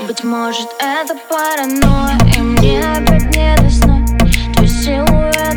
Быть может это паранойя И мне опять не до сна. Твой силуэт